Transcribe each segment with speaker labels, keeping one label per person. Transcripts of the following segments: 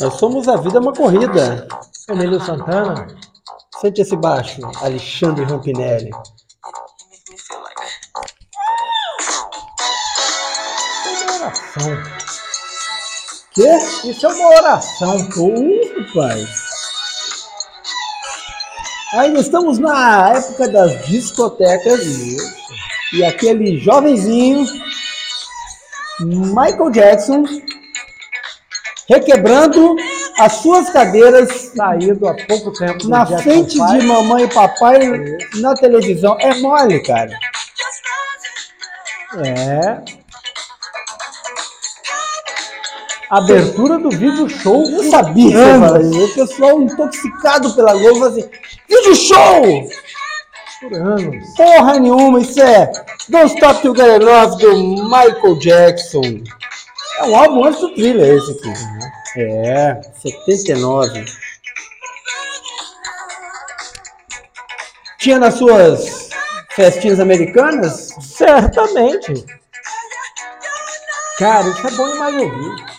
Speaker 1: Nós somos a vida é uma corrida.
Speaker 2: Emílio Santana.
Speaker 1: Sente esse baixo, Alexandre Rampinelli.
Speaker 2: Oração.
Speaker 1: Quê?
Speaker 2: Isso é uma oração.
Speaker 1: Uh, pai. Ainda estamos na época das discotecas. E aquele jovenzinho, Michael Jackson, requebrando as suas cadeiras
Speaker 2: Saído há pouco tempo.
Speaker 1: na
Speaker 2: Jackson
Speaker 1: frente
Speaker 2: Five.
Speaker 1: de mamãe e papai na televisão. É mole, cara.
Speaker 2: É. Abertura do vídeo show.
Speaker 1: Eu sabia isso. O pessoal intoxicado pela Globo assim, vídeo show!
Speaker 2: Por.
Speaker 1: Porra nenhuma, isso é Don't Stop Till Get Enough do Michael Jackson. É um álbum antes do thriller esse aqui. É, 79. Tinha nas suas festinhas americanas?
Speaker 2: Certamente. Cara, isso é bom demais de ouvir.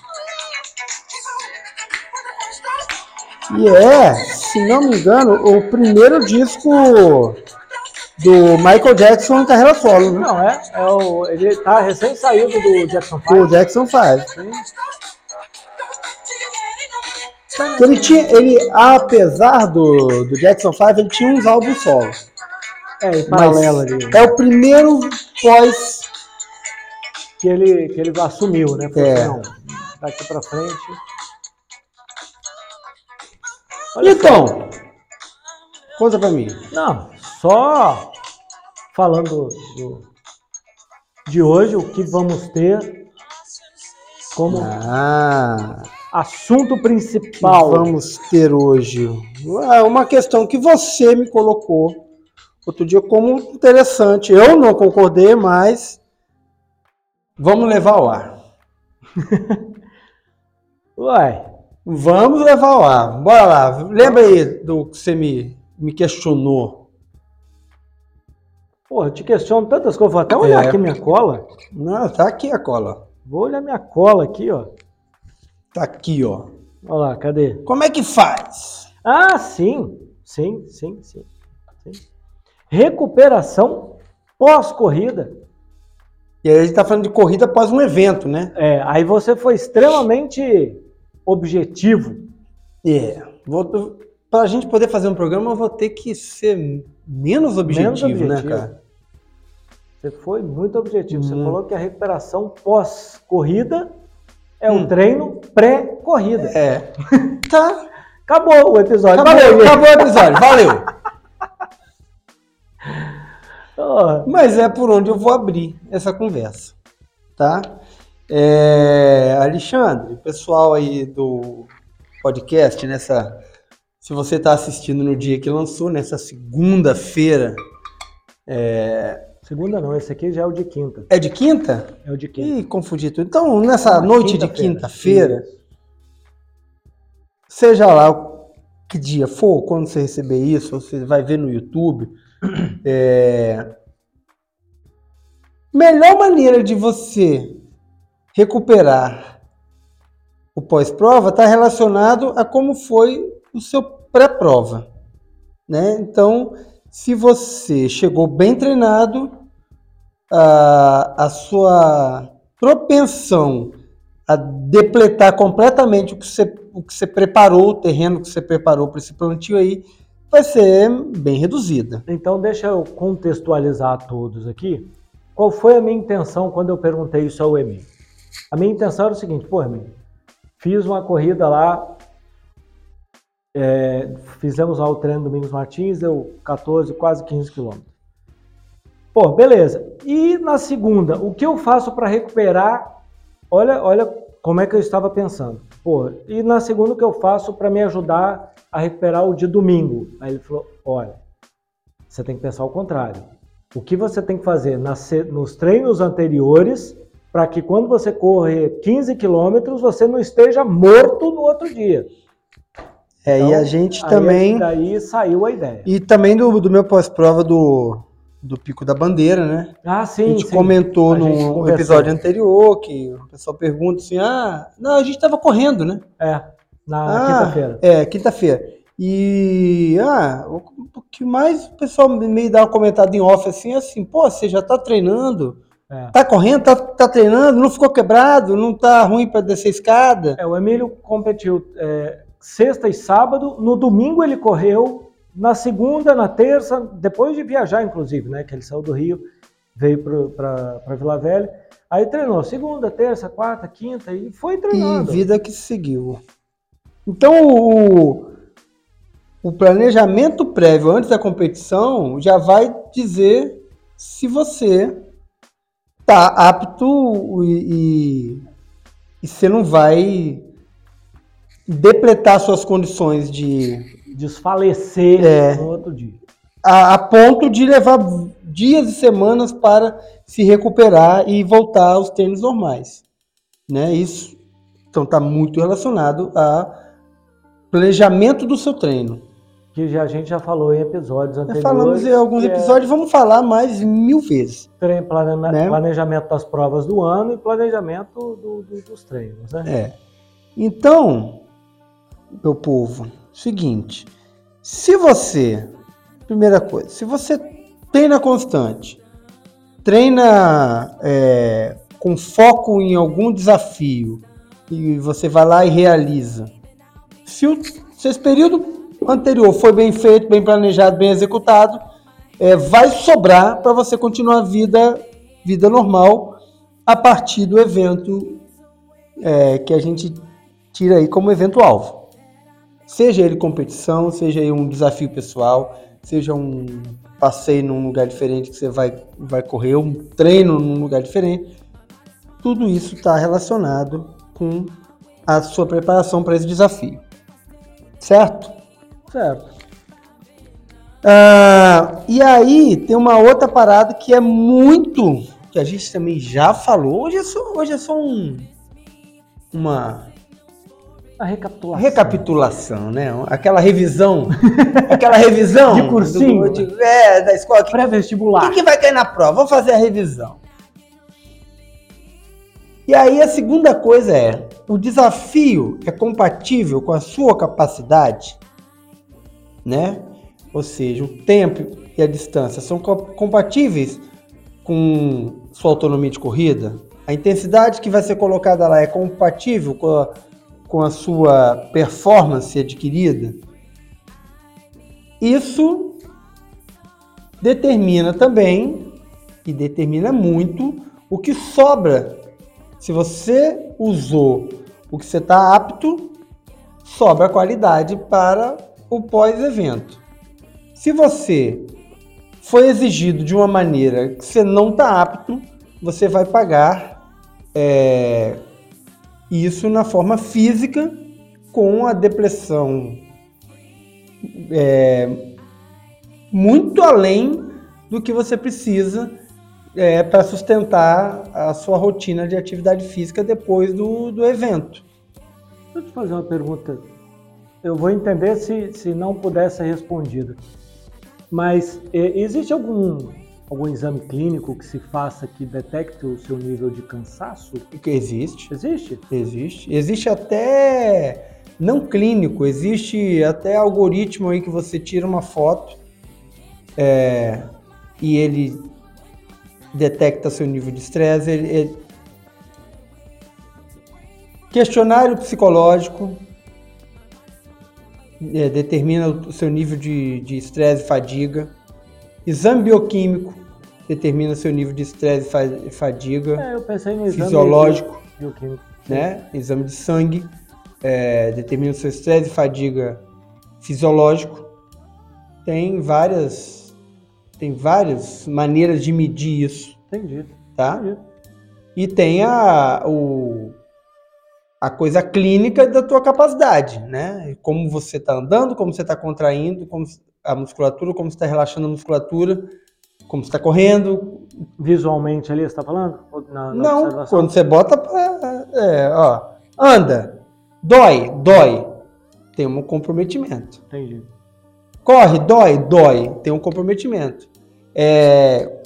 Speaker 1: E é, se não me engano, o primeiro disco do Michael Jackson em carreira solo, né?
Speaker 2: Não, é. é o, ele tá recém saído do Jackson
Speaker 1: O
Speaker 2: 5.
Speaker 1: Jackson 5. Ele tinha, ele, apesar do, do Jackson 5, ele tinha uns álbuns solo.
Speaker 2: É, em paralelo ali.
Speaker 1: é o primeiro pós.
Speaker 2: Que ele, que ele assumiu, né? Falou,
Speaker 1: É.
Speaker 2: Não, daqui pra frente. Olha
Speaker 1: Então, conta pra mim.
Speaker 2: Não, só falando do- de hoje, o que vamos ter como
Speaker 1: Ah,
Speaker 2: assunto
Speaker 1: que
Speaker 2: principal.
Speaker 1: vamos ter hoje. É uma questão que você me colocou outro dia como interessante. Eu não concordei, mas vamos levar ao ar.
Speaker 2: Uai,
Speaker 1: Vamos levar ao ar. Bora lá. Lembra aí do que você me, me questionou.
Speaker 2: Pô, eu te questiono tantas coisas. Vou até olhar
Speaker 1: É.
Speaker 2: aqui minha cola.
Speaker 1: Não, tá aqui a cola.
Speaker 2: Vou olhar minha cola aqui, ó.
Speaker 1: Tá aqui, ó.
Speaker 2: Olha lá, cadê?
Speaker 1: Como é que faz?
Speaker 2: Ah, sim. Sim, sim, sim. sim. Recuperação pós-corrida.
Speaker 1: E aí a gente tá falando de corrida após um evento, né?
Speaker 2: É, aí você foi extremamente objetivo.
Speaker 1: É. Vou, pra gente poder fazer um programa, eu vou ter que ser menos objetivo,
Speaker 2: objetivo.
Speaker 1: né, cara?
Speaker 2: Você foi muito objetivo. Você
Speaker 1: Hum.
Speaker 2: falou que a recuperação pós-corrida é um
Speaker 1: Hum.
Speaker 2: treino pré-corrida.
Speaker 1: É. Tá.
Speaker 2: Acabou o episódio.
Speaker 1: Acabou, acabou o episódio. Valeu. Mas é por onde eu vou abrir essa conversa, tá? É, Alexandre, pessoal aí do podcast, nessa, se você está assistindo no dia que lançou, nessa segunda-feira,
Speaker 2: Segunda não, esse aqui já é o de quinta.
Speaker 1: é de quinta?
Speaker 2: É o de quinta.
Speaker 1: Ih, confundi tudo. Então, nessa noite de
Speaker 2: Quinta-feira.
Speaker 1: seja lá o que dia for, quando você receber isso, você vai ver no YouTube. é, Melhor maneira de você recuperar o pós-prova está relacionado a como foi o seu pré-prova. Né? Então, se você chegou bem treinado, a, a sua propensão a depletar completamente o que, você, o que você preparou, o terreno que você preparou para esse plantio aí, vai ser bem reduzida.
Speaker 2: Então, deixa eu contextualizar a todos aqui. Qual foi a minha intenção quando eu perguntei isso ao Emílio? A minha intenção era o seguinte, pô, Emílio, fiz uma corrida lá, é, fizemos lá o treino do Domingos Martins, deu 14, quase 15 quilômetros. Pô, beleza. E na segunda, o que eu faço para recuperar? Olha, olha como é que eu estava pensando. Pô, e na segunda, o que eu faço para me ajudar a recuperar o de domingo? Aí ele falou: olha, você tem que pensar o contrário. O que você tem que fazer nas nos treinos anteriores para que quando você correr 15 quilômetros você não esteja morto no outro dia.
Speaker 1: É, e
Speaker 2: Então,
Speaker 1: a gente
Speaker 2: Aí,
Speaker 1: também.
Speaker 2: Daí saiu a ideia.
Speaker 1: E também do, do meu pós-prova do, do Pico da Bandeira, né?
Speaker 2: Ah, sim.
Speaker 1: a gente
Speaker 2: sim.
Speaker 1: comentou
Speaker 2: A gente
Speaker 1: no episódio anterior que o pessoal pergunta assim: ah, não, a gente estava correndo, né?
Speaker 2: É, na
Speaker 1: Ah,
Speaker 2: quinta-feira.
Speaker 1: É, quinta-feira. E ah, o que mais o pessoal meio dá uma comentada em off assim, é assim, pô, você já tá treinando,
Speaker 2: É.
Speaker 1: tá correndo, tá, tá treinando, não ficou quebrado, não tá ruim para descer escada.
Speaker 2: É, o Emílio competiu é, sexta e sábado. No domingo ele correu. Na segunda, na terça, depois de viajar, inclusive, né? Que ele saiu do Rio, veio para Vila Velha. Aí treinou segunda, terça, quarta, quinta e foi
Speaker 1: E
Speaker 2: treinando.
Speaker 1: vida que seguiu. Então, o, o planejamento prévio antes da competição já vai dizer se você tá apto e, e, e você não vai depletar suas condições de
Speaker 2: Desfalecer
Speaker 1: É.
Speaker 2: no outro dia.
Speaker 1: a, a ponto de levar dias e semanas para se recuperar e voltar aos treinos normais, né? Isso então está muito relacionado a planejamento do seu treino.
Speaker 2: Que já, a gente já falou em episódios
Speaker 1: Já
Speaker 2: anteriores.
Speaker 1: falamos em alguns
Speaker 2: é
Speaker 1: episódios, vamos falar mais mil vezes.
Speaker 2: treino- plane-
Speaker 1: né?
Speaker 2: Planejamento das provas do ano e planejamento do- do- dos treinos, né?
Speaker 1: É. Então, meu povo, seguinte, se você, primeira coisa, se você treina constante, treina é, com foco em algum desafio e você vai lá e realiza, se, o, se esse período anterior foi bem feito, bem planejado, bem executado, é, vai sobrar para você continuar a vida, vida normal a partir do evento é, que a gente tira aí como evento alvo. Seja ele competição, seja ele um desafio pessoal, seja um passeio num lugar diferente que você vai, vai correr, um treino num lugar diferente. Tudo isso está relacionado com a sua preparação para esse desafio. Certo?
Speaker 2: Certo.
Speaker 1: Ah, e aí tem uma outra parada que é muito. que a gente também já falou. Hoje é só, hoje é só um, uma
Speaker 2: A recapitulação.
Speaker 1: recapitulação, né? Aquela revisão. aquela revisão.
Speaker 2: De cursinho.
Speaker 1: do- de- é, da escola. que
Speaker 2: Pré-vestibular.
Speaker 1: quem que vai cair na prova? Vamos fazer a revisão. E aí a segunda coisa é, o desafio é compatível com a sua capacidade, né? Ou seja, o tempo e a distância são co- compatíveis com sua autonomia de corrida? A intensidade que vai ser colocada lá é compatível com a, com a sua performance adquirida? Isso determina também e determina muito o que sobra. Se você usou o que você está apto, sobra qualidade para o pós-evento. Se você foi exigido de uma maneira que você não está apto, você vai pagar é, isso na forma física com a depressão é, muito além do que você precisa é, para sustentar a sua rotina de atividade física depois do, do evento.
Speaker 2: Deixa eu te fazer uma pergunta. Eu vou entender se, se não puder ser respondida. Mas é, existe algum, algum exame clínico que se faça que detecte o seu nível de cansaço?
Speaker 1: Que existe,
Speaker 2: Existe?
Speaker 1: existe. Existe até não clínico, existe até algoritmo aí que você tira uma foto é, e ele detecta seu nível de estresse. ele- ele- Questionário psicológico é, determina o seu nível de de estresse e fadiga. Exame bioquímico determina seu nível de estresse e fa- fadiga.
Speaker 2: É, eu pensei no exame
Speaker 1: Fisiológico.
Speaker 2: bioquímico.
Speaker 1: né? Exame de sangue é, determina seu estresse e fadiga fisiológico. Tem várias, tem várias maneiras de medir isso,
Speaker 2: Entendi.
Speaker 1: tá?
Speaker 2: Entendi.
Speaker 1: E tem a, o, a coisa clínica da tua capacidade, né? Como você está andando, como você está contraindo, como a musculatura, como você está relaxando a musculatura, como você está correndo,
Speaker 2: Visualmente ali, você está falando? Na, na
Speaker 1: Não,
Speaker 2: observação?
Speaker 1: quando você bota pra. É, ó. Anda. Dói, dói. Tem um comprometimento.
Speaker 2: Entendi.
Speaker 1: Corre, dói, dói. Tem um comprometimento. É,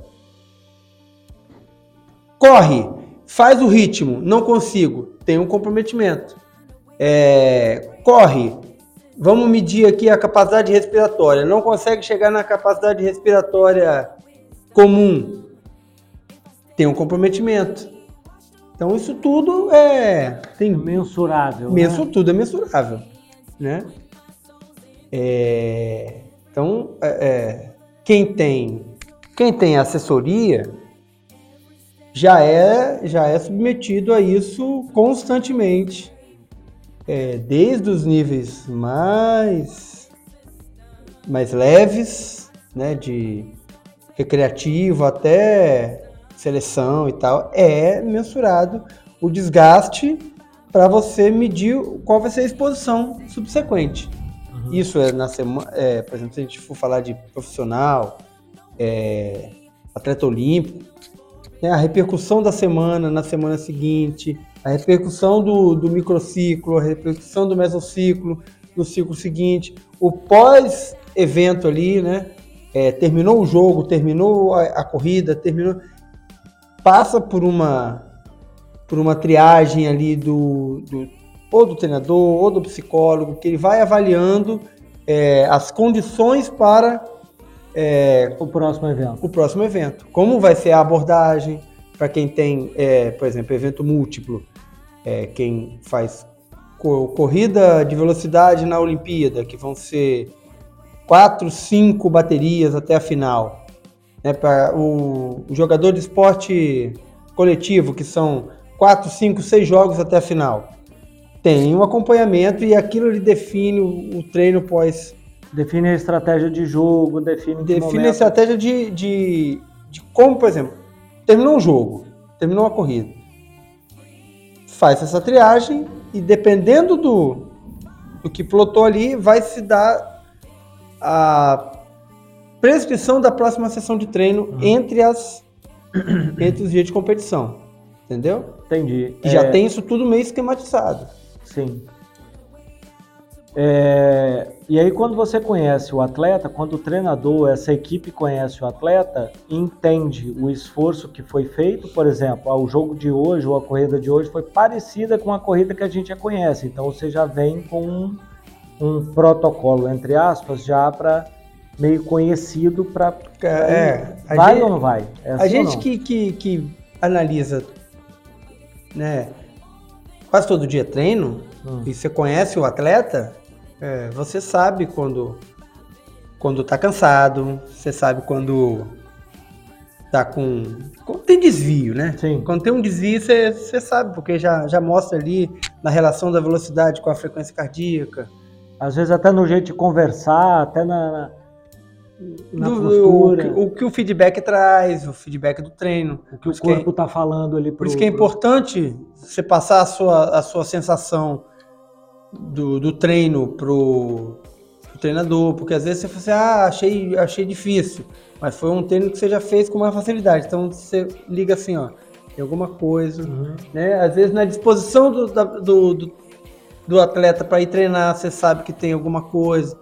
Speaker 1: corre, faz o ritmo, não consigo, tem um comprometimento. É, corre, vamos medir aqui a capacidade respiratória, não consegue chegar na capacidade respiratória comum, tem um comprometimento. Então isso tudo é
Speaker 2: tem mensurável.
Speaker 1: Mensu, né? Tudo é mensurável, né? É, então é, é, quem tem quem tem assessoria já é já é submetido a isso constantemente, é, desde os níveis mais mais leves, né, de recreativo até seleção e tal, é mensurado o desgaste para você medir qual vai ser a exposição subsequente. Uhum. Isso é na semana, é, por exemplo, se a gente for falar de profissional, é, atleta olímpico, né, a repercussão da semana na semana seguinte, a repercussão do, do microciclo, a repercussão do mesociclo no ciclo seguinte, o pós-evento ali, né? É, terminou o jogo, terminou a, a, corrida, terminou, passa por uma por uma triagem ali do, do ou do treinador ou do psicólogo que ele vai avaliando é, as condições para
Speaker 2: é, o próximo evento.
Speaker 1: O próximo evento. Como vai ser a abordagem para quem tem, é, por exemplo, evento múltiplo, é, quem faz corrida de velocidade na Olimpíada, que vão ser quatro, cinco baterias até a final. Né, para o, o jogador de esporte coletivo, que são quatro, cinco, seis jogos até a final. Tem um acompanhamento e aquilo ele define o, o treino pós
Speaker 2: Define a estratégia de jogo, define.
Speaker 1: Define a estratégia de, de, de como, por exemplo, terminou um jogo, terminou uma corrida. Faz essa triagem e dependendo do, do que plotou ali, vai se dar a prescrição da próxima sessão de treino uhum. entre, as, entre os dias de competição. Entendeu?
Speaker 2: Entendi.
Speaker 1: E é... já tem isso tudo meio esquematizado.
Speaker 2: Sim. É, e aí, quando você conhece o atleta, quando o treinador, essa equipe conhece o atleta, entende o esforço que foi feito, por exemplo, o jogo de hoje ou a corrida de hoje foi parecida com a corrida que a gente já conhece. Então, você já vem com um, um protocolo, entre aspas, já para meio conhecido para.
Speaker 1: É,
Speaker 2: vai gente, ou não vai?
Speaker 1: É assim a gente que, que, que analisa né, quase todo dia treino, hum. e você conhece o atleta, é, você sabe quando quando tá cansado, você sabe quando tá com. Quando tem desvio, né?
Speaker 2: Sim.
Speaker 1: Quando tem um desvio, você, você sabe, porque já, já mostra ali na relação da velocidade com a frequência cardíaca.
Speaker 2: Às vezes até no jeito de conversar, até na,
Speaker 1: na do, postura. O, o, que o feedback traz, o feedback do treino.
Speaker 2: O que o corpo está é, falando ali.
Speaker 1: Pro, por isso que é importante você passar a sua, a sua sensação do, do treino pro, pro treinador, porque às vezes você fala assim, ah, achei, achei difícil, mas foi um treino que você já fez com mais facilidade, então você liga assim, ó, tem alguma coisa, uhum. né? Às vezes na disposição do, do, do, do atleta para ir treinar, você sabe que tem alguma coisa,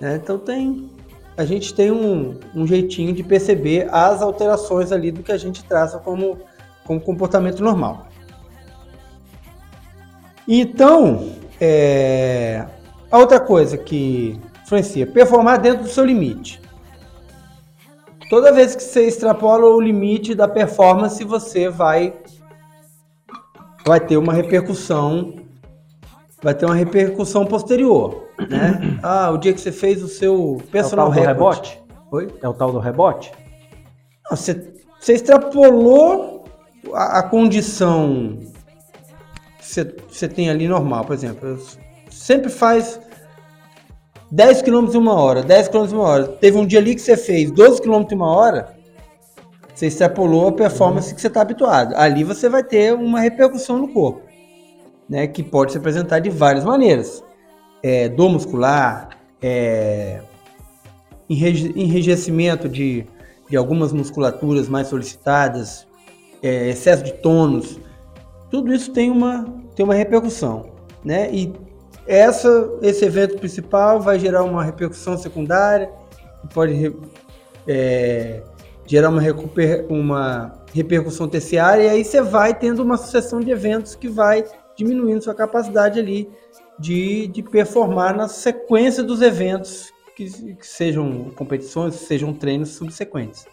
Speaker 1: né? Então tem, a gente tem um, um jeitinho de perceber as alterações ali do que a gente traça como, como comportamento normal. Então, é... A outra coisa que influencia, performar dentro do seu limite. Toda vez que você extrapola o limite da performance, você vai vai ter uma repercussão vai ter uma repercussão posterior, né? Ah, o dia que você fez o seu personal
Speaker 2: é o tal do rebote?
Speaker 1: Oi?
Speaker 2: É o tal do rebote?
Speaker 1: Não, você, você extrapolou a, a condição você tem ali normal, por exemplo, sempre faz 10 km em uma hora, 10 km em uma hora. Teve um dia ali que você fez 12 km em uma hora, você extrapolou a performance uhum. que você está habituado. Ali você vai ter uma repercussão no corpo, né, que pode se apresentar de várias maneiras. É, dor muscular, é, enrijecimento de, de algumas musculaturas mais solicitadas, é, excesso de tônus, tudo isso tem uma, tem uma repercussão, né? E essa, esse evento principal vai gerar uma repercussão secundária, que pode é, gerar uma, recuper, uma repercussão terciária, e aí você vai tendo uma sucessão de eventos que vai diminuindo sua capacidade ali de, de performar na sequência dos eventos, que, que sejam competições, sejam treinos subsequentes.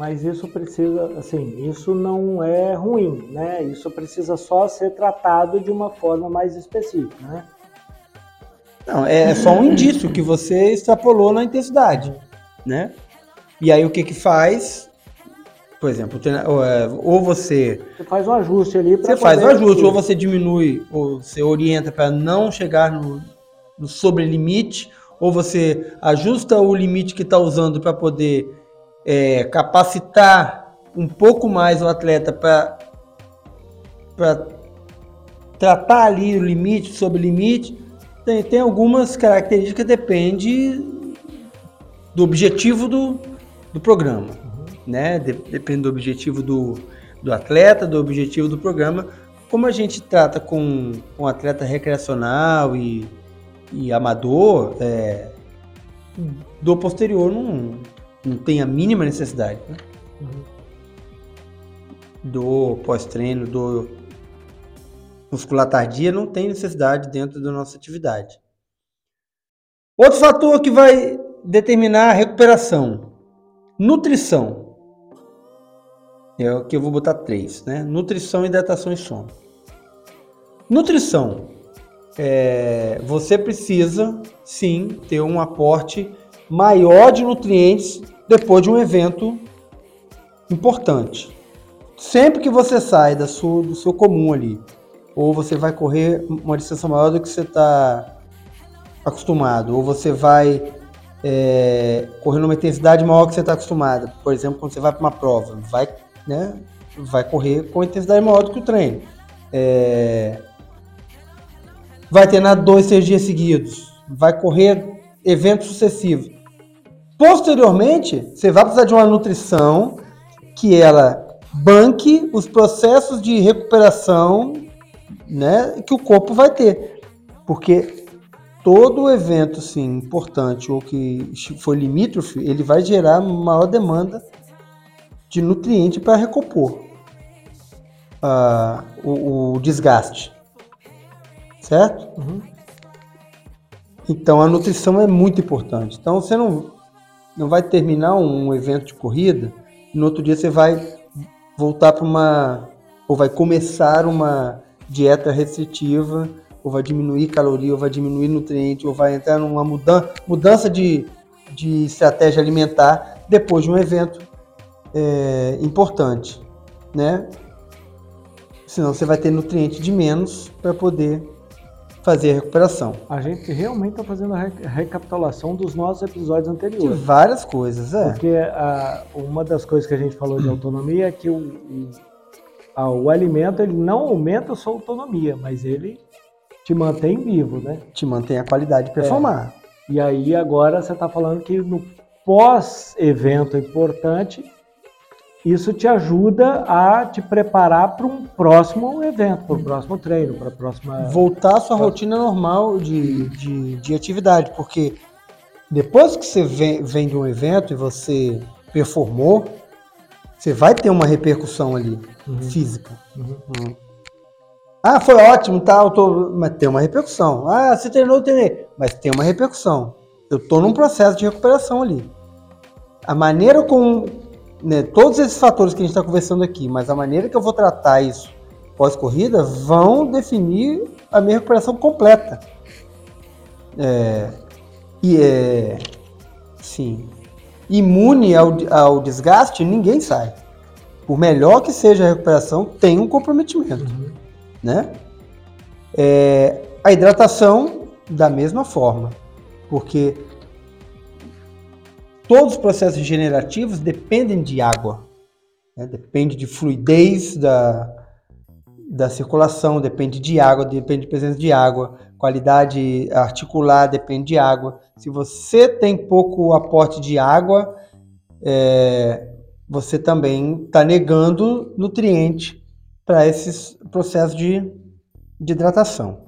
Speaker 2: Mas isso precisa, assim, isso não é ruim, né? Isso precisa só ser tratado de uma forma mais específica, né?
Speaker 1: Não, é só um indício que você extrapolou na intensidade, né? E aí o que que faz? Por exemplo, é, ou você...
Speaker 2: Você faz um ajuste ali
Speaker 1: Você faz um ajuste, ou você diminui, ou você orienta para não chegar no, no sobrelimite, ou você ajusta o limite que está usando para poder é, capacitar um pouco mais o atleta para tratar ali o limite, sobre o limite, tem, tem algumas características que depende do objetivo do, do programa, uhum. né? De, depende do objetivo do, do atleta, do objetivo do programa. Como a gente trata com, com atleta recreacional e, e amador, é, do posterior não, não tem a mínima necessidade. Né? Uhum. Do pós-treino, do muscular tardia, não tem necessidade dentro da nossa atividade. Outro fator que vai determinar a recuperação: nutrição. É o que eu vou botar três, né? Nutrição, hidratação e sono. Nutrição. É, você precisa sim ter um aporte maior de nutrientes depois de um evento importante. Sempre que você sai da sua, do seu comum ali, ou você vai correr uma distância maior do que você está acostumado, ou você vai é, correr numa intensidade maior que você está acostumado. Por exemplo, quando você vai para uma prova, vai, né, vai correr com intensidade maior do que o treino. É, vai treinar dois, três dias seguidos, vai correr eventos sucessivos. Posteriormente, você vai precisar de uma nutrição que ela banque os processos de recuperação né, que o corpo vai ter. Porque todo evento sim, importante ou que for limítrofe, ele vai gerar maior demanda de nutriente para recompor uh, o, o, desgaste. Certo? Uhum. Então a nutrição é muito importante. Então você não não vai terminar um evento de corrida e no outro dia você vai voltar para uma ou vai começar uma dieta restritiva ou vai diminuir caloria ou vai diminuir nutriente ou vai entrar numa mudança, mudança de, de estratégia alimentar depois de um evento é, importante, né? Senão você vai ter nutriente de menos para poder fazer a recuperação.
Speaker 2: A gente realmente está fazendo a recapitulação dos nossos episódios anteriores.
Speaker 1: De várias coisas, é.
Speaker 2: Porque a, uma das coisas que a gente falou de autonomia é que o, a, o alimento ele não aumenta a sua autonomia, mas ele te mantém vivo, né?
Speaker 1: Te mantém a qualidade de performar.
Speaker 2: É. E aí agora você está falando que no pós-evento importante isso te ajuda a te preparar para um próximo evento, para o próximo treino, para a próxima.
Speaker 1: Voltar à sua rotina normal de, de, de, atividade, porque depois que você vem, vem de um evento e você performou, você vai ter uma repercussão ali, uhum. física. Uhum. Uhum. Ah, foi ótimo, tá? Eu tô... Mas tem uma repercussão. Ah, você treinou, eu treinei. Mas tem uma repercussão. Eu estou num processo de recuperação ali. A maneira como né, todos esses fatores que a gente está conversando aqui, mas a maneira que eu vou tratar isso pós-corrida vão definir a minha recuperação completa. É, e é, sim, imune ao, ao desgaste, ninguém sai. Por melhor que seja a recuperação, tem um comprometimento, uhum. né? É, a hidratação da mesma forma, porque todos os processos regenerativos dependem de água. Né? Depende de fluidez da, da circulação, depende de água, depende de presença de água. Qualidade articular depende de água. Se você tem pouco aporte de água, é, você também está negando nutriente para esses processos de, de hidratação.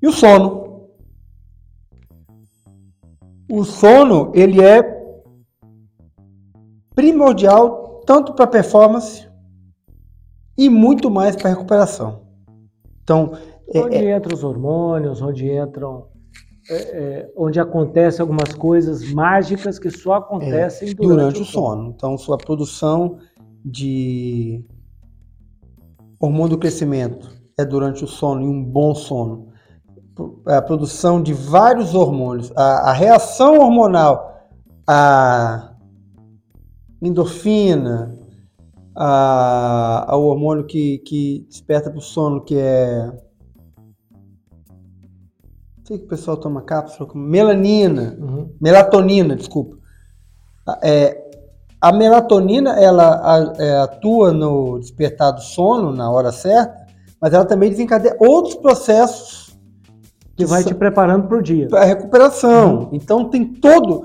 Speaker 1: E o sono? O sono ele é primordial tanto para performance e muito mais para recuperação. Então,
Speaker 2: é, onde é, entram os hormônios, onde entram é, é, onde acontecem algumas coisas mágicas que só acontecem
Speaker 1: é, durante, durante, o sono. sono. Então, sua produção de hormônio do crescimento é durante o sono e um bom sono. A produção de vários hormônios, a, a reação hormonal, a endorfina, a, ao hormônio que, que desperta para o sono, que é sei que o pessoal toma cápsula melanina, uhum. melatonina, desculpa. É, a melatonina ela é, atua no despertar do sono na hora certa, mas ela também desencadeia outros processos
Speaker 2: que, que vai te preparando para o dia.
Speaker 1: Para a recuperação. Uhum. Então tem todo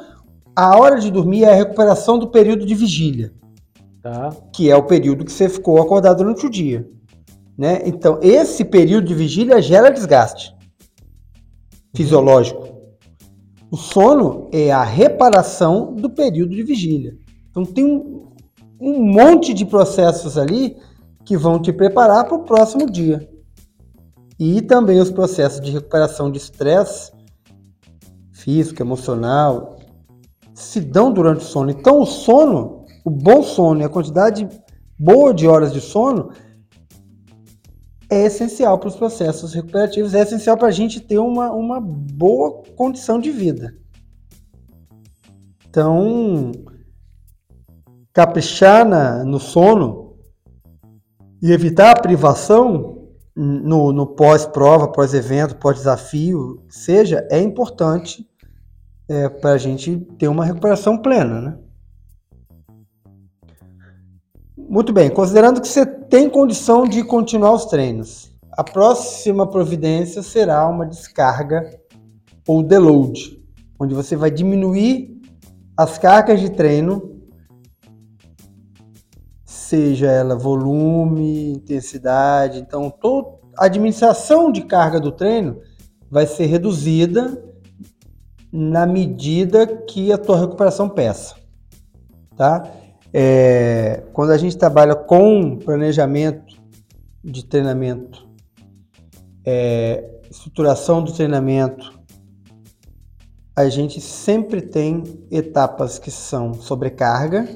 Speaker 1: a hora de dormir é a recuperação do período de vigília, tá. que é o período que você ficou acordado durante o dia. Né? Então, esse período de vigília gera desgaste fisiológico. O sono é a reparação do período de vigília. Então tem um, um monte de processos ali que vão te preparar para o próximo dia. E também os processos de recuperação de estresse físico, emocional, se dão durante o sono. Então o sono, o bom sono e a quantidade boa de horas de sono é essencial para os processos recuperativos, é essencial para a gente ter uma, uma boa condição de vida. Então, caprichar na, no sono e evitar a privação no, no pós-prova, pós-evento, pós-desafio, seja, é importante é, para a gente ter uma recuperação plena, né? Muito bem, considerando que você tem condição de continuar os treinos, a próxima providência será uma descarga ou deload, onde você vai diminuir as cargas de treino, seja ela volume, intensidade, então toda a administração de carga do treino vai ser reduzida na medida que a tua recuperação peça, tá? É, quando a gente trabalha com planejamento de treinamento, é, estruturação do treinamento, a gente sempre tem etapas que são sobrecarga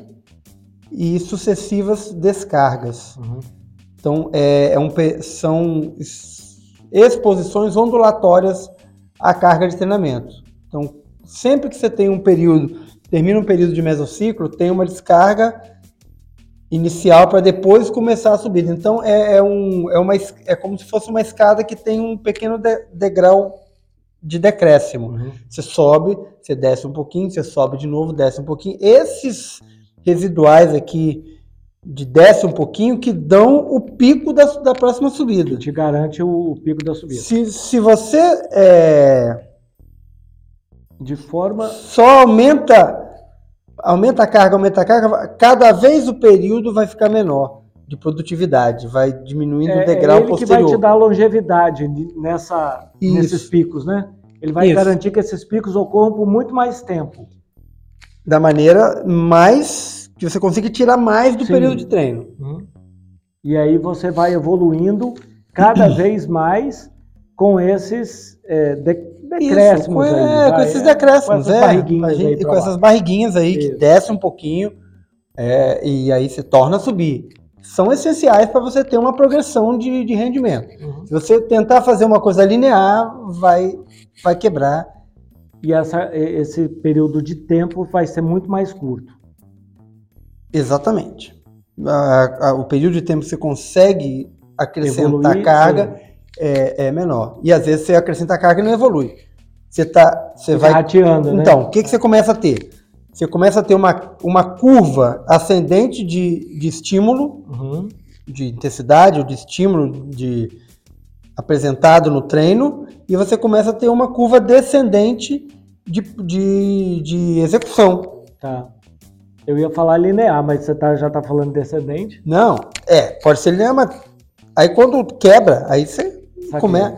Speaker 1: e sucessivas descargas. Uhum. Então, é, é um, são exposições ondulatórias à carga de treinamento. Então, sempre que você tem um período termina um período de mesociclo, tem uma descarga inicial para depois começar a subida. Então é, é, um, é, uma, é como se fosse uma escada que tem um pequeno de, degrau de decréscimo. Uhum. Você sobe, você desce um pouquinho, você sobe de novo, desce um pouquinho. Esses residuais aqui de desce um pouquinho que dão o pico da, da próxima subida. Que
Speaker 2: te garante o, o pico da subida.
Speaker 1: Se, se você é,
Speaker 2: de forma.
Speaker 1: Só aumenta, aumenta a carga, aumenta a carga, cada vez o período vai ficar menor de produtividade, vai diminuindo é, o degrau
Speaker 2: é ele
Speaker 1: posterior.
Speaker 2: que vai te dar longevidade nessa, nesses picos, né? Ele vai Isso. garantir que esses picos ocorram por muito mais tempo.
Speaker 1: Da maneira mais que você consiga tirar mais do Sim. período de treino. Uhum.
Speaker 2: E aí você vai evoluindo cada vez mais com esses é, de, decréscimos
Speaker 1: Isso,
Speaker 2: aí.
Speaker 1: É, com esses decréscimos, com essas é. Barriguinhas gente, com essas barriguinhas aí Isso. que desce um pouquinho é, e aí se torna a subir. São essenciais para você ter uma progressão de, de rendimento. Uhum. Se você tentar fazer uma coisa linear, vai, vai quebrar.
Speaker 2: E essa, esse período de tempo vai ser muito mais curto.
Speaker 1: Exatamente. A, a, o período de tempo que você consegue acrescentar Evoluir, carga sim é, é, menor. E às vezes você acrescenta carga e não evolui. Você tá, você vai
Speaker 2: rateando,
Speaker 1: né? Então, o que, que você começa a ter? Você começa a ter uma, uma curva ascendente de, de estímulo, uhum. de intensidade ou de estímulo de apresentado no treino, e você começa a ter uma curva descendente de, de, de execução.
Speaker 2: Tá. Eu ia falar linear, mas você tá, já está falando descendente?
Speaker 1: Não, é, pode ser linear, mas aí quando quebra, aí você como é?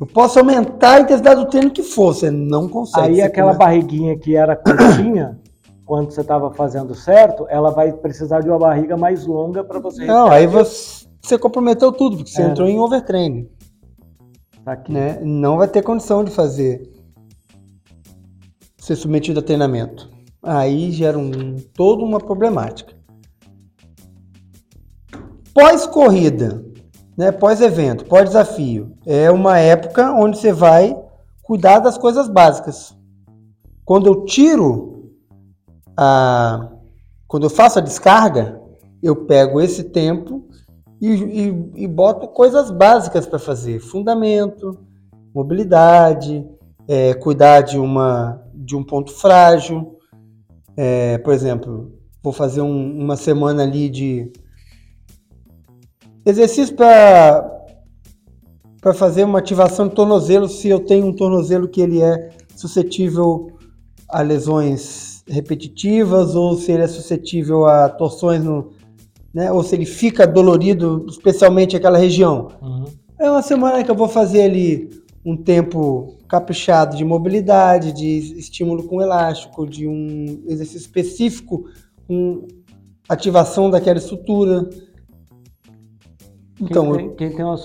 Speaker 1: Eu posso aumentar a intensidade do treino que for, você não consegue.
Speaker 2: Aí aquela barriguinha que era curtinha, quando você estava fazendo certo, ela vai precisar de uma barriga mais longa para você.
Speaker 1: Não, aí você, você comprometeu tudo, porque você
Speaker 2: É.
Speaker 1: entrou em overtraining.
Speaker 2: Tá aqui.
Speaker 1: né? Não vai ter condição de fazer ser submetido a treinamento. Aí gera um, toda uma problemática. Pós-corrida, né? pós-evento, pós-desafio, é uma época onde você vai cuidar das coisas básicas. Quando eu tiro a. Quando eu faço a descarga, eu pego esse tempo e, e- e boto coisas básicas para fazer. Fundamento, mobilidade, é, cuidar de, uma, de um ponto frágil. É, por exemplo, vou fazer um- uma semana ali de exercício para fazer uma ativação de tornozelo se eu tenho um tornozelo que ele é suscetível a lesões repetitivas ou se ele é suscetível a torções no, né, ou se ele fica dolorido, especialmente aquela região.
Speaker 2: Uhum.
Speaker 1: É uma semana que eu vou fazer ali um tempo caprichado de mobilidade, de estímulo com elástico, de um exercício específico com ativação daquela estrutura. Então,
Speaker 2: quem, tem, quem tem uma,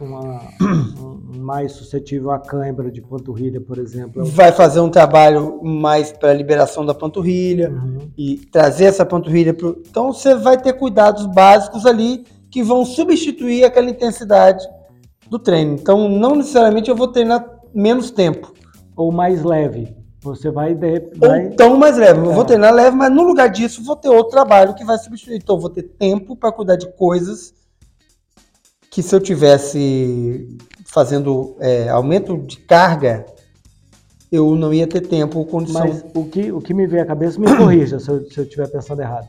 Speaker 2: uma- um- mais suscetível à cãibra de panturrilha, por exemplo, é o-
Speaker 1: vai fazer um trabalho mais para liberação da panturrilha
Speaker 2: Uhum.
Speaker 1: e trazer essa panturrilha para. Então você vai ter cuidados básicos ali que vão substituir aquela intensidade do treino. Então não necessariamente eu vou treinar menos tempo.
Speaker 2: ou mais leve. Você vai, de,
Speaker 1: Ou
Speaker 2: vai
Speaker 1: tão mais leve. Eu
Speaker 2: É.
Speaker 1: vou treinar leve, mas no lugar disso vou ter outro trabalho que vai substituir. Então eu vou ter tempo para cuidar de coisas que se eu tivesse fazendo é, aumento de carga, eu não ia ter tempo ou condição.
Speaker 2: Mas o que, o que me veio à cabeça, me corrija se eu estiver pensando errado.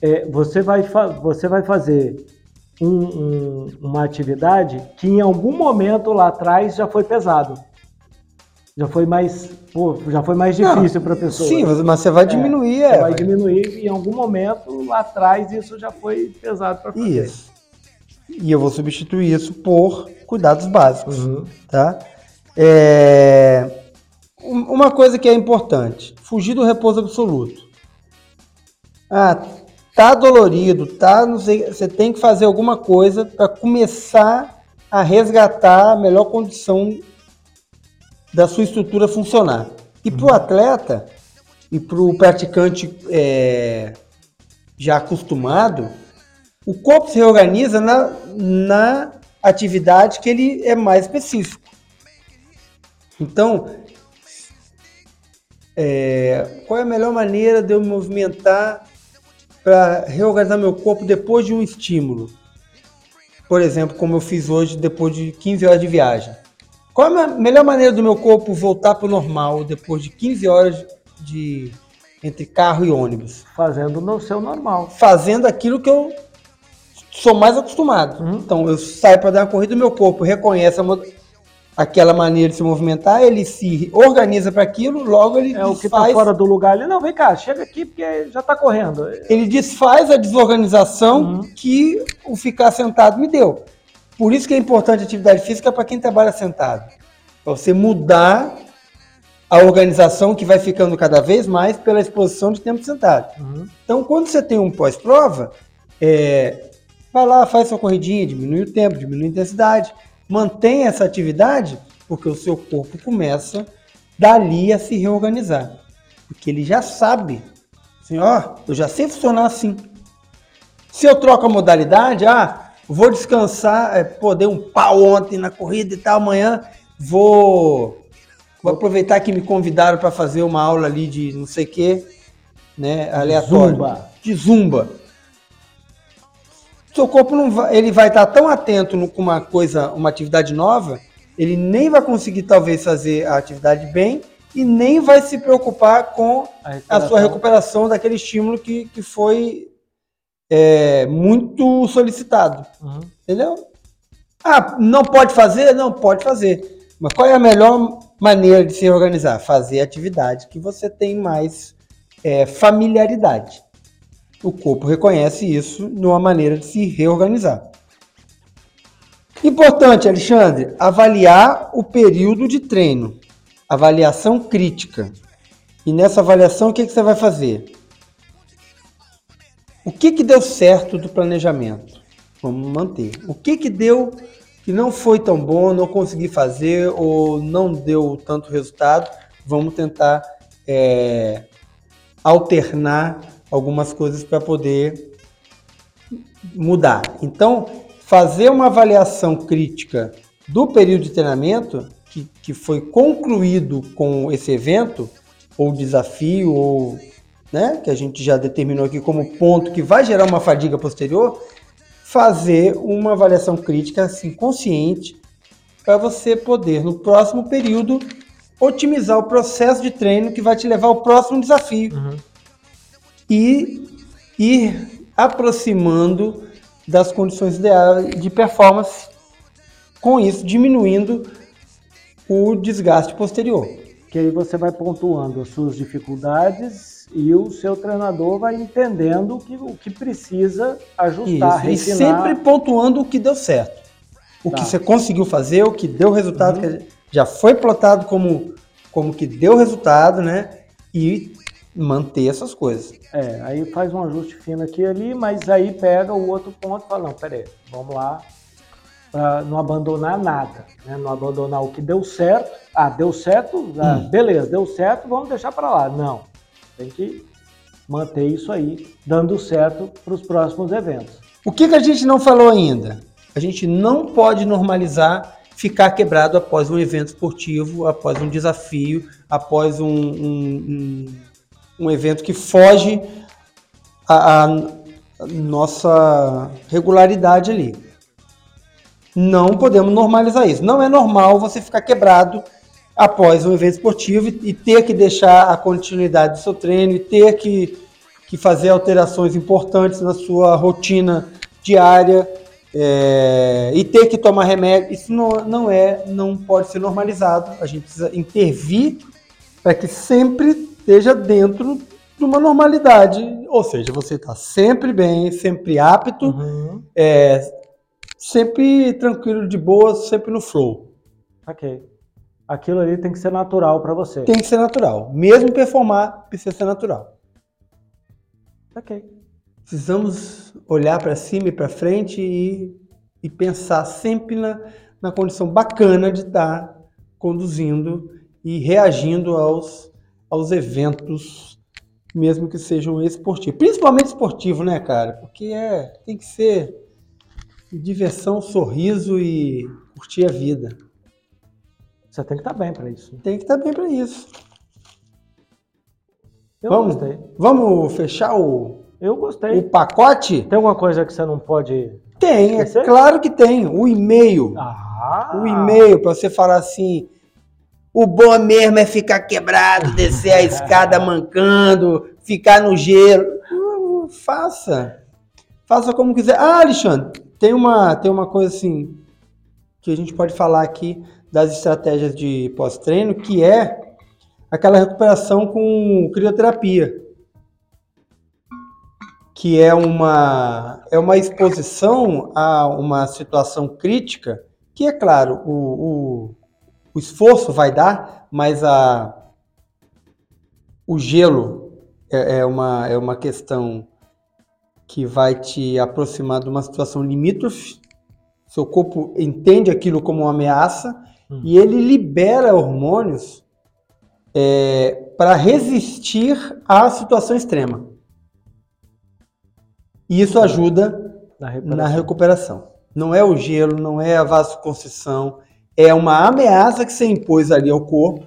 Speaker 2: É, você, vai você vai fazer um- um- uma atividade que em algum momento lá atrás já foi pesado. Já foi mais, pô, já foi mais difícil para a pessoa.
Speaker 1: Sim, mas você vai diminuir.
Speaker 2: Você
Speaker 1: é,
Speaker 2: vai
Speaker 1: vai-
Speaker 2: diminuir em algum momento lá atrás isso já foi pesado para fazer.
Speaker 1: Isso. E eu vou substituir isso por cuidados básicos,
Speaker 2: Uhum.
Speaker 1: tá? É, um- Uma coisa que é importante, fugir do repouso absoluto. Ah, tá dolorido, tá, não sei, você tem que fazer alguma coisa para começar a resgatar a melhor condição da sua estrutura funcionar. E para o atleta e para o praticante é, já acostumado, o corpo se reorganiza na, na atividade que ele é mais específico. Então, é, qual é a melhor maneira de eu me movimentar para reorganizar meu corpo depois de um estímulo? Por exemplo, como eu fiz hoje depois de 15 horas de viagem. Qual é a melhor maneira do meu corpo voltar para o normal depois de 15 horas de entre carro e ônibus?
Speaker 2: Fazendo no seu normal.
Speaker 1: fazendo aquilo que eu sou mais acostumado.
Speaker 2: Uhum.
Speaker 1: Então eu saio para dar uma corrida, meu corpo reconhece aquela maneira de se movimentar, ele se organiza para aquilo, logo ele
Speaker 2: É o que está
Speaker 1: desfaz,
Speaker 2: fora do lugar ali. Não, vem cá, chega aqui porque já está correndo.
Speaker 1: ele desfaz a desorganização
Speaker 2: Uhum.
Speaker 1: que o ficar sentado me deu. Por isso que é importante a atividade física para quem trabalha sentado. Para você mudar a organização que vai ficando cada vez mais pela exposição de tempo sentado.
Speaker 2: Uhum.
Speaker 1: Então, quando você tem um pós-prova, é, vai lá, faz sua corridinha, diminui o tempo, diminui a intensidade, mantém essa atividade, porque o seu corpo começa dali a se reorganizar. Porque ele já sabe, assim, ó, eu já sei funcionar assim. Se eu troco a modalidade, ah, vou descansar, é, pô, dei um pau ontem na corrida e tal, amanhã vou, vou aproveitar que me convidaram para fazer uma aula ali de não sei o quê, né, aleatório.
Speaker 2: Zumba.
Speaker 1: De zumba. Seu corpo não vai, ele vai estar tão atento no- com uma coisa, uma atividade nova, ele nem vai conseguir talvez fazer a atividade bem e nem vai se preocupar com a sua recuperação daquele estímulo que, que foi é, muito solicitado.
Speaker 2: Uhum.
Speaker 1: Entendeu? Ah, não pode fazer? Não, pode fazer. Mas qual é a melhor maneira de se organizar? Fazer atividade que você tem mais é, familiaridade. O corpo reconhece isso numa maneira de se reorganizar. Importante, Alexandre, avaliar o período de treino. Avaliação crítica. E nessa avaliação, o que, que você vai fazer? O que, que deu certo do planejamento? Vamos manter. O que, que deu que não foi tão bom, não consegui fazer ou não deu tanto resultado? Vamos tentar é, alternar algumas coisas para poder mudar. Então, fazer uma avaliação crítica do período de treinamento que, que foi concluído com esse evento, ou desafio, ou né, que a gente já determinou aqui como ponto que vai gerar uma fadiga posterior, fazer uma avaliação crítica assim, consciente para você poder, no próximo período, otimizar o processo de treino que vai te levar ao próximo desafio. Uhum. E ir aproximando das condições ideais de performance, com isso diminuindo o desgaste posterior.
Speaker 2: Que aí você vai pontuando as suas dificuldades e o seu treinador vai entendendo o que, o que precisa ajustar,
Speaker 1: isso, E sempre pontuando o que deu certo. O tá. que você conseguiu fazer, o que deu resultado, uhum. que já foi plotado como, como que deu resultado, né? E manter essas coisas.
Speaker 2: É, aí faz um ajuste fino aqui e ali, mas aí pega o outro ponto e fala, não, peraí, vamos lá, para não abandonar nada, né? não abandonar o que deu certo. Ah, deu certo, ah, hum. beleza, deu certo, vamos deixar para lá. Não, tem que manter isso aí, dando certo para os próximos eventos.
Speaker 1: O que, que a gente não falou ainda? A gente não pode normalizar ficar quebrado após um evento esportivo, após um desafio, após um, um, um um evento que foge a nossa regularidade ali. Não podemos normalizar isso. Não é normal você ficar quebrado após um evento esportivo e, ter que deixar a continuidade do seu treino e ter que, que fazer alterações importantes na sua rotina diária é, e ter que tomar remédio. Isso não, não é, não pode ser normalizado. A gente precisa intervir para que sempre esteja dentro de uma normalidade. Ou seja, você está sempre bem, sempre apto, uhum. é, sempre tranquilo, de boa, sempre no flow.
Speaker 2: Ok. Aquilo ali tem que ser natural para você.
Speaker 1: Tem que ser natural. Mesmo performar, precisa ser natural.
Speaker 2: Ok.
Speaker 1: Precisamos olhar para cima e para frente e, e pensar sempre na, na condição bacana de estar tá conduzindo e reagindo aos aos eventos, mesmo que sejam esportivos. Principalmente esportivo, né, cara? Porque é, tem que ser diversão, sorriso e curtir a vida.
Speaker 2: Você tem que estar tá bem para isso.
Speaker 1: Tem que estar tá bem para isso.
Speaker 2: Eu vamos, gostei.
Speaker 1: Vamos fechar o,
Speaker 2: Eu gostei.
Speaker 1: o pacote?
Speaker 2: Tem alguma coisa que você não pode.
Speaker 1: Tem, é claro que tem. O e-mail.
Speaker 2: Ah.
Speaker 1: O e-mail para você falar assim: o bom mesmo é ficar quebrado, descer a escada mancando, ficar no gelo. Uh, faça. Faça como quiser. Ah, Alexandre, tem uma, tem uma coisa assim que a gente pode falar aqui das estratégias de pós-treino, que é aquela recuperação com crioterapia. Que é uma, é uma exposição a uma situação crítica, que é claro, o, o o esforço vai dar, mas a, o gelo é, é, uma, é uma questão que vai te aproximar de uma situação limítrofe. Seu corpo entende aquilo como uma ameaça hum. e ele libera hormônios é, para resistir à situação extrema. E isso ajuda na recuperação. na recuperação. Não é o gelo, não é a vasoconstrição, é uma ameaça que você impôs ali ao corpo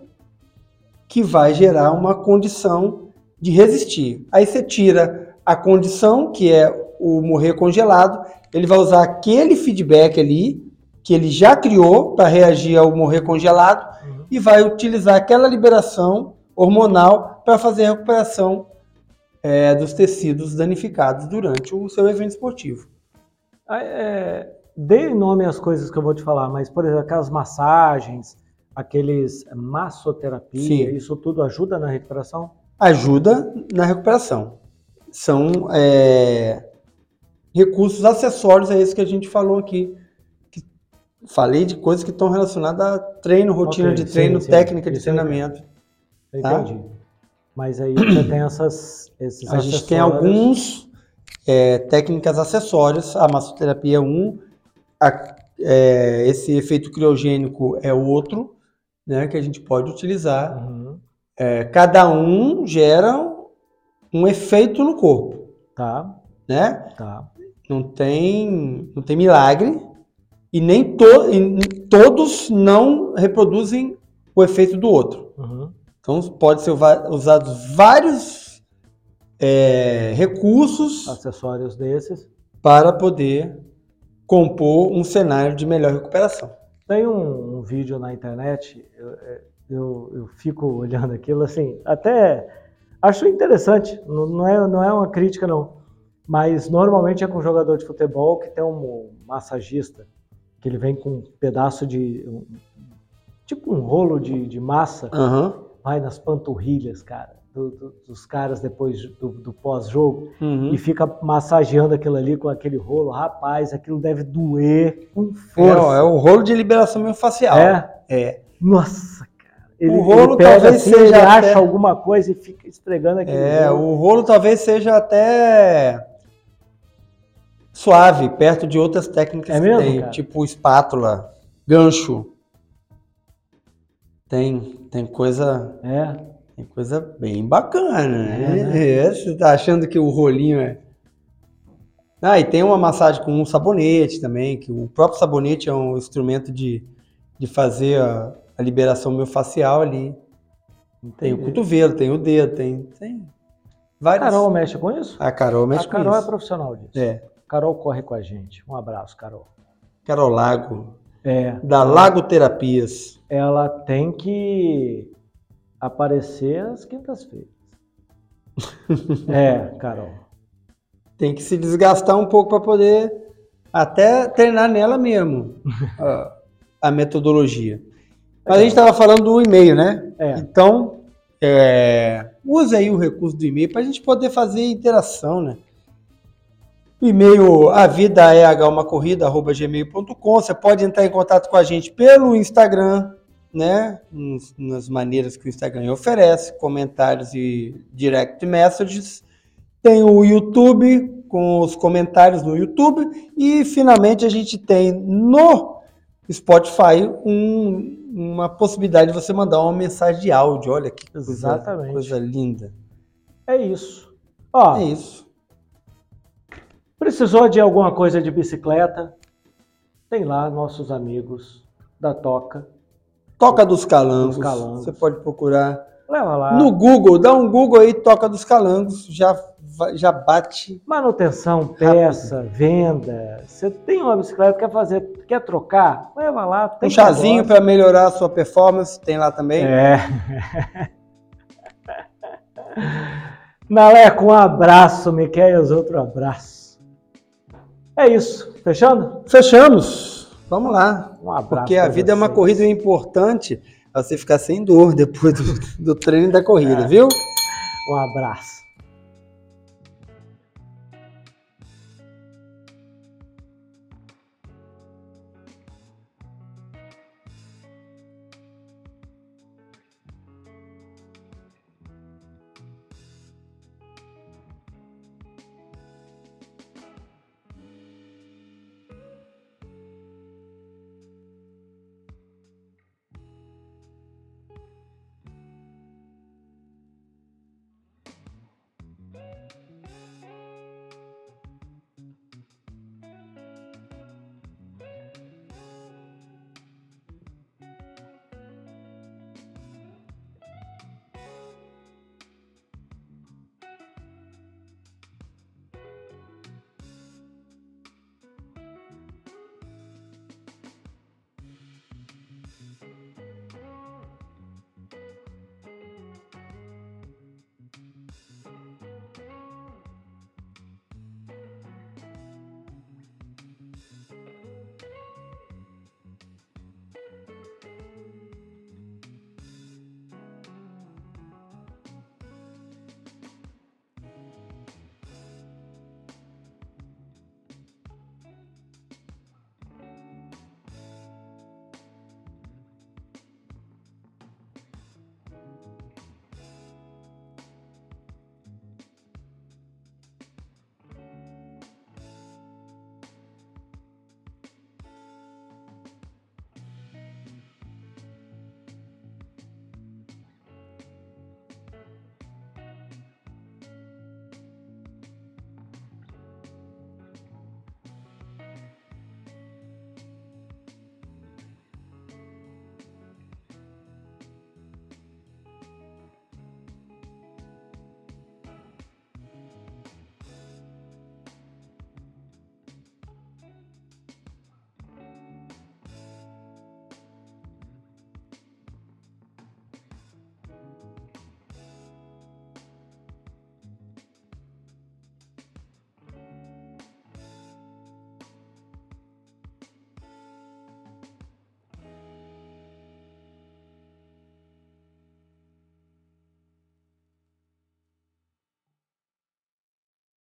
Speaker 1: que vai gerar uma condição de resistir. Aí você tira a condição, que é o morrer congelado, ele vai usar aquele feedback ali, que ele já criou para reagir ao morrer congelado, uhum. e vai utilizar aquela liberação hormonal para fazer a recuperação é, dos tecidos danificados durante o seu evento esportivo.
Speaker 2: É, dê nome às coisas que eu vou te falar, mas, por exemplo, aquelas massagens, aqueles massoterapia, Sim. isso tudo ajuda na recuperação?
Speaker 1: Ajuda na recuperação. São é, recursos acessórios a esse que a gente falou aqui. Que falei de coisas que estão relacionadas a treino, rotina okay, de treino, sim, técnica sim. de treinamento.
Speaker 2: Tá? Entendi. Mas aí você tem essas, esses
Speaker 1: A gente tem alguns é, técnicas acessórias, a massoterapia é um, a- é, esse efeito criogênico é outro, né, que a gente pode utilizar.
Speaker 2: Uhum,
Speaker 1: É, cada um gera um efeito no corpo,
Speaker 2: Tá,
Speaker 1: né?
Speaker 2: tá.
Speaker 1: Não tem, não tem milagre e nem to- e todos não reproduzem o efeito do outro.
Speaker 2: Uhum.
Speaker 1: Então pode ser usados vários é, recursos
Speaker 2: Acessórios desses.
Speaker 1: para poder compor um cenário de melhor recuperação.
Speaker 2: Tem um, um vídeo na internet, eu, eu, eu fico olhando aquilo assim, até acho interessante, não, não é, não é uma crítica não, mas normalmente é com um jogador de futebol que tem um massagista, que ele vem com um pedaço de, um- tipo um rolo de, de massa,
Speaker 1: Aham.
Speaker 2: vai nas panturrilhas, cara, do- do- dos caras depois do, do pós-jogo,
Speaker 1: Uhum.
Speaker 2: e fica massageando aquilo ali com aquele rolo, rapaz, aquilo deve doer com
Speaker 1: É,
Speaker 2: força.
Speaker 1: ó, é o rolo de liberação miofascial.
Speaker 2: É?
Speaker 1: É.
Speaker 2: Nossa, cara. Ele,
Speaker 1: O rolo
Speaker 2: ele
Speaker 1: talvez
Speaker 2: assim,
Speaker 1: seja
Speaker 2: ele
Speaker 1: até-
Speaker 2: acha alguma coisa e fica esfregando aquele
Speaker 1: É,
Speaker 2: rolo.
Speaker 1: o rolo talvez seja até suave, perto de outras técnicas
Speaker 2: É
Speaker 1: que
Speaker 2: mesmo,
Speaker 1: tem,
Speaker 2: cara?
Speaker 1: tipo espátula, gancho. Tem, tem coisa,
Speaker 2: É.
Speaker 1: tem coisa bem bacana, né?
Speaker 2: É, né?
Speaker 1: É, você tá achando que o rolinho é. Ah, e tem uma massagem com um sabonete também, que o próprio sabonete é um instrumento de, de fazer a, a liberação miofascial ali. Tem o
Speaker 2: Entendi.
Speaker 1: cotovelo, tem o dedo, tem, tem vários.
Speaker 2: Carol mexe com isso?
Speaker 1: A Carol mexe
Speaker 2: a
Speaker 1: com
Speaker 2: Carol é
Speaker 1: isso.
Speaker 2: profissional disso.
Speaker 1: É.
Speaker 2: Carol corre com a gente. Um abraço, Carol.
Speaker 1: Carol Lago,
Speaker 2: É.
Speaker 1: da Lago Terapias.
Speaker 2: Ela tem que aparecer às quintas-feiras. é, Carol.
Speaker 1: Tem que se desgastar um pouco para poder até treinar nela mesmo a, a metodologia. Mas a gente estava falando do e-mail, né?
Speaker 2: É.
Speaker 1: Então, é, use aí o recurso do e-mail para a gente poder fazer interação, né? O e-mail a vida é gmail.com. Você pode entrar em contato com a gente pelo Instagram, né? Nas maneiras que o Instagram oferece, comentários e direct messages. Tem o YouTube com os comentários no YouTube e finalmente a gente tem no Spotify um- uma possibilidade de você mandar uma mensagem de áudio. Olha que coisa,
Speaker 2: Exatamente.
Speaker 1: coisa linda.
Speaker 2: É isso. Ó,
Speaker 1: É isso.
Speaker 2: precisou de alguma coisa de bicicleta? Tem lá nossos amigos da Toca.
Speaker 1: Toca dos Calangos.
Speaker 2: Dos Calangos.
Speaker 1: Você pode procurar
Speaker 2: Leva lá.
Speaker 1: no Google, dá um Google aí, Toca dos Calangos, já já bate.
Speaker 2: Manutenção, peça, venda. Você tem uma bicicleta, quer fazer, quer trocar? Leva lá.
Speaker 1: Um chazinho para melhorar a sua performance, tem lá também.
Speaker 2: É. Naleco, um abraço. Miqueias, outro abraço. É isso. Fechando?
Speaker 1: Fechamos. Vamos lá.
Speaker 2: Um abraço.
Speaker 1: Porque a vida é uma
Speaker 2: vocês.
Speaker 1: corrida importante pra você ficar sem dor depois do, do treino e da corrida, viu?
Speaker 2: Um abraço.